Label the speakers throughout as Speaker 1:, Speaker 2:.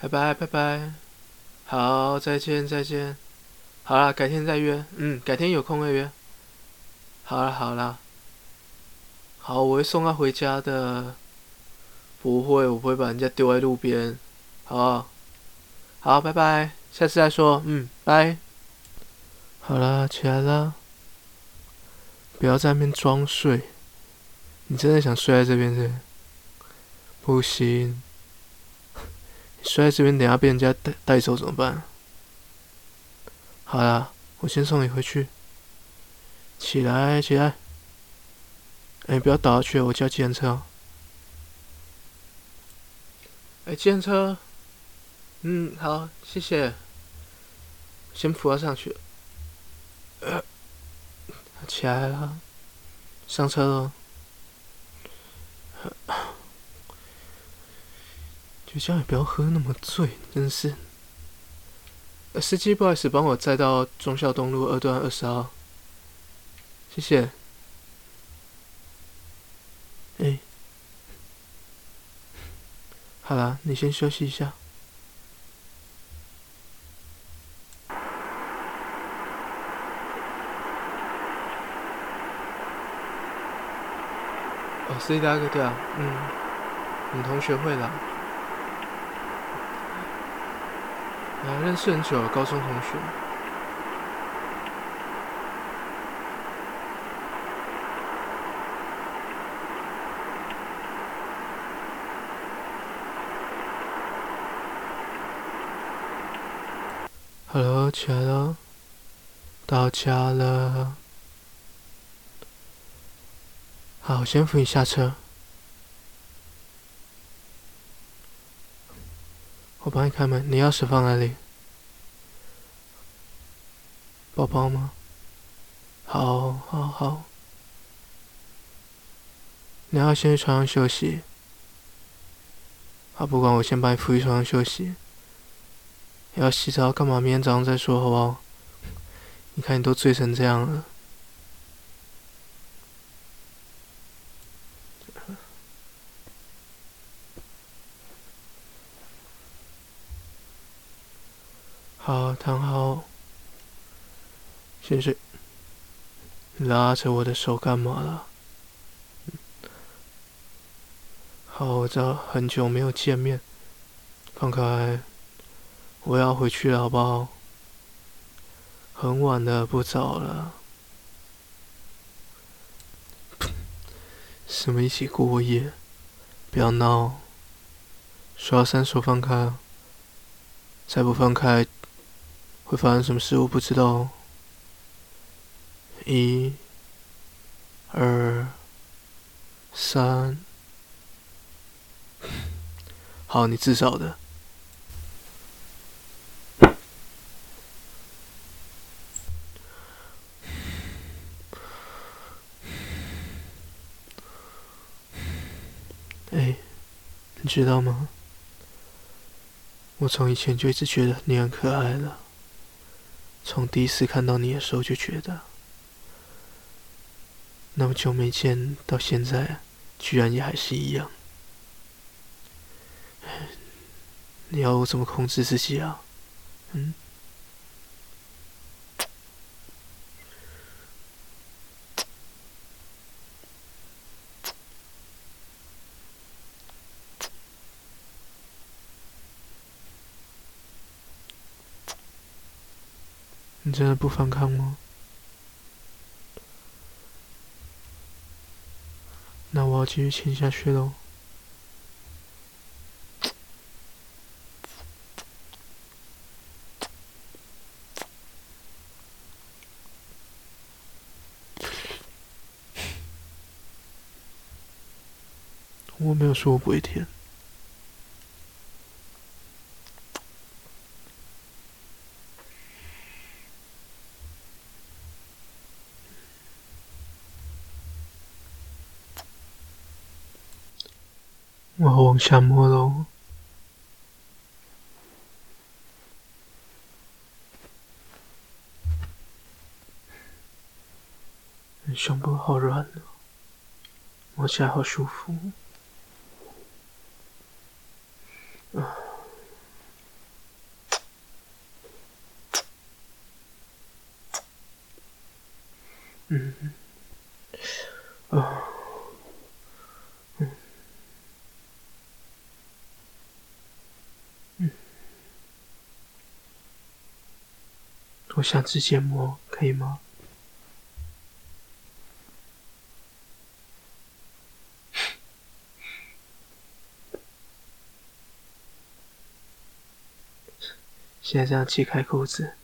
Speaker 1: 拜拜拜拜，好，再见再见，好了，改天再约，嗯，改天有空再约，好了好了，好，我会送他回家的，不会，我不会把人家丢在路边，好，好，拜拜，下次再说，嗯，拜，好了，起来了，不要在那边装睡，你真的想睡在这边是？不行，睡在这边，等下被人家带带走怎么办？好啦，我先送你回去。起来，起来！哎，不要倒下去，我叫计程车。哎，计程车。嗯，好，谢谢。先扶他上去。呃，起来了，上车了。酒驾也不要喝那么醉，真是。司机，不好意思，帮我载到忠孝东路二段二十号。谢谢。哎，好啦，你先休息一下。哦，司机大哥，对啊，嗯，你同学会了。啊，认识很久了，高中同学。Hello，起来了，到家了。好，我先扶你下车。帮你开门，你钥匙放哪里？包包吗？好，好，好。你要先去床上休息。好，不管我先把你扶去床上休息。要洗澡干嘛？明天早上再说，好不好？你看你都醉成这样了。好，躺好，先睡。拉着我的手干嘛了？好，我知道很久没有见面，放开，我要回去了，好不好？很晚了，不早了。什么一起过夜？不要闹！说到三，手放开，再不放开。会发生什么事？我不知道。一、二、三，好，你自找的。哎，你知道吗？我从以前就一直觉得你很可爱了。从第一次看到你的时候就觉得，那么久没见，到现在居然也还是一样。你要我怎么控制自己啊？嗯？真的不反抗吗？那我要继续亲下去喽。我没有说我不会舔。我往下摸喽，胸部好软哦，摸起来好舒服。嗯，啊。我想吃芥末，可以吗？现在这样揭开裤子，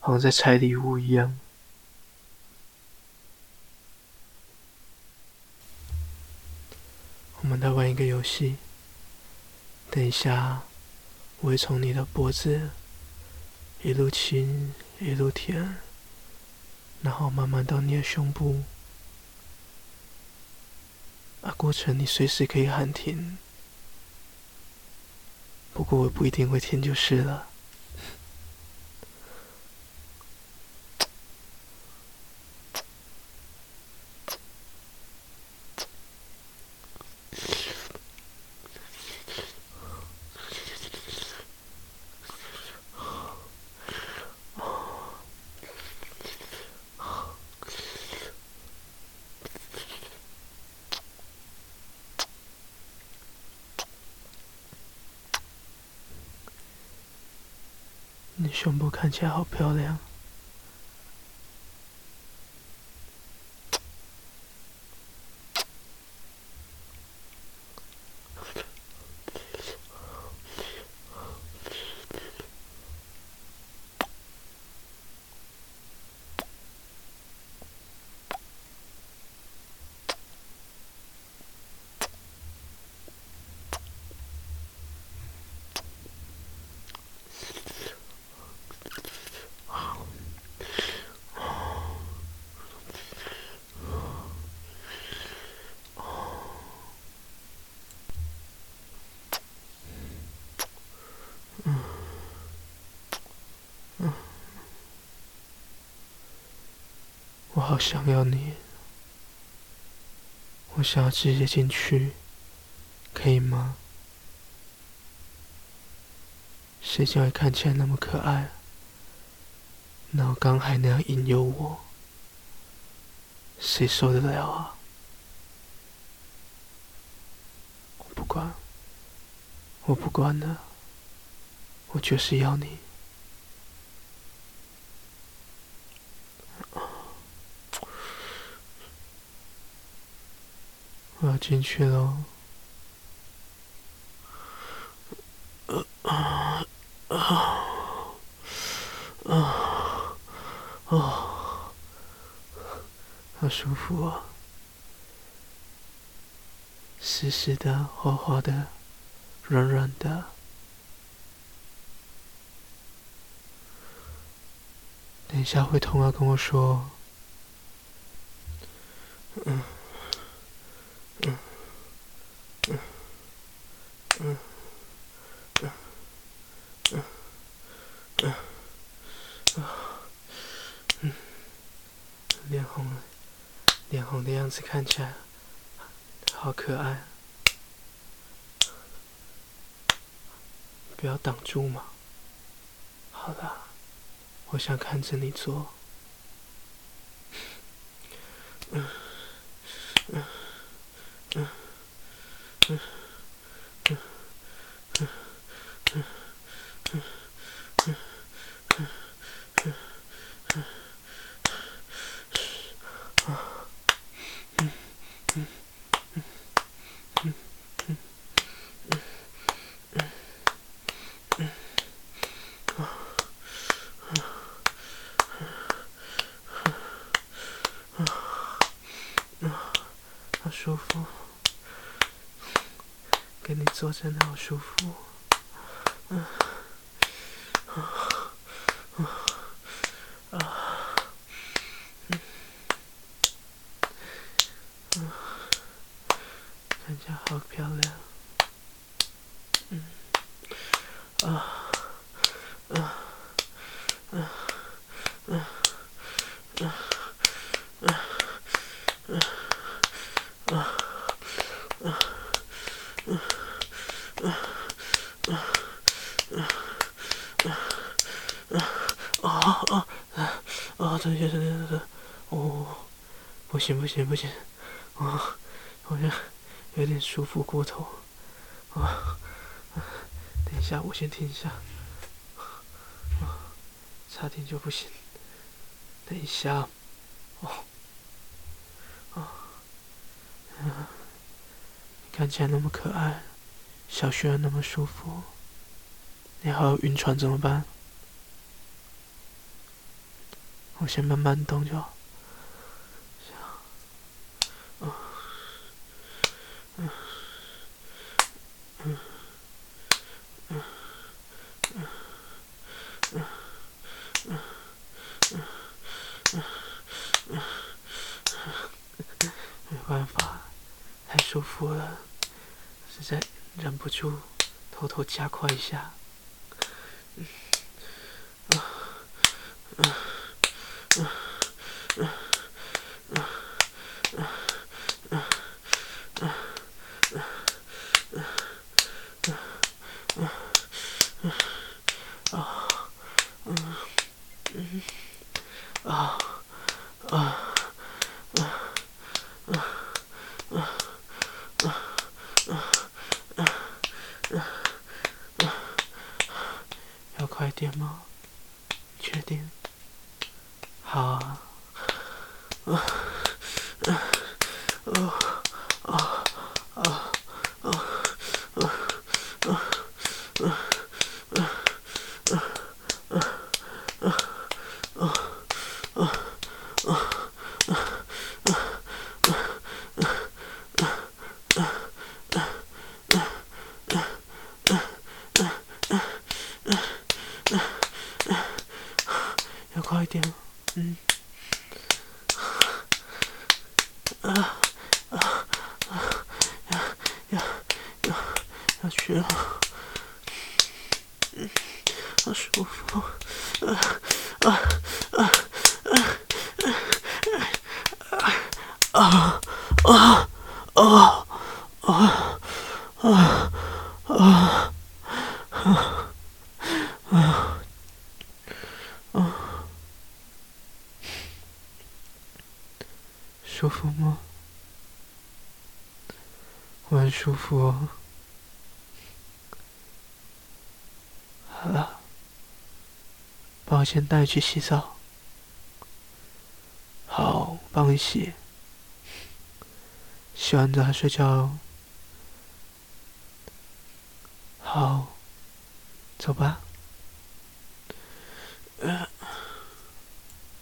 Speaker 1: 好像在拆礼物一样。我们来玩一个游戏。等一下，我会从你的脖子一路亲一路舔，然后慢慢到你的胸部。啊，过程你随时可以喊停，不过我不一定会听就是了。你胸部看起来好漂亮。我好想要你，我想要直接进去，可以吗？谁叫你看起来那么可爱，然后刚还那样引诱我，谁受得了啊？我不管，我不管了，我就是要你。要进去喽！啊啊啊啊！好舒服啊！湿湿的、滑滑的、软软的。等一下会痛啊跟我说。嗯，嗯，嗯，嗯，嗯，脸红了，脸红的样子看起来好可爱，不要挡住嘛。好啦，我想看着你做。嗯，嗯，嗯，嗯。嗯。嗯。嗯舒服，给你做真的好舒服。嗯，啊，啊，啊，嗯，嗯，看起来好漂亮。嗯，啊，啊，啊，啊，啊。啊啊啊！等一下，等一下，等一下，哦，不行不行不行，我好像有点舒服过头，啊，等一下我先停一下，啊，差点就不行，等一下，哦，哦，看起来那么可爱，小雪儿那么舒服，你还有晕船怎么办？我先慢慢动就好。没办法，太舒服了，实在忍不住偷偷加快一下。快点吗？确定？好啊！啊啊啊啊啊啊啊快点，嗯，啊啊啊呀呀呀，要去了，嗯，舒服，啊啊啊啊啊啊啊啊啊啊啊！舒服吗？我很舒服哦。好了，我先带你去洗澡。好，帮你洗。洗完澡睡觉哦。好，走吧。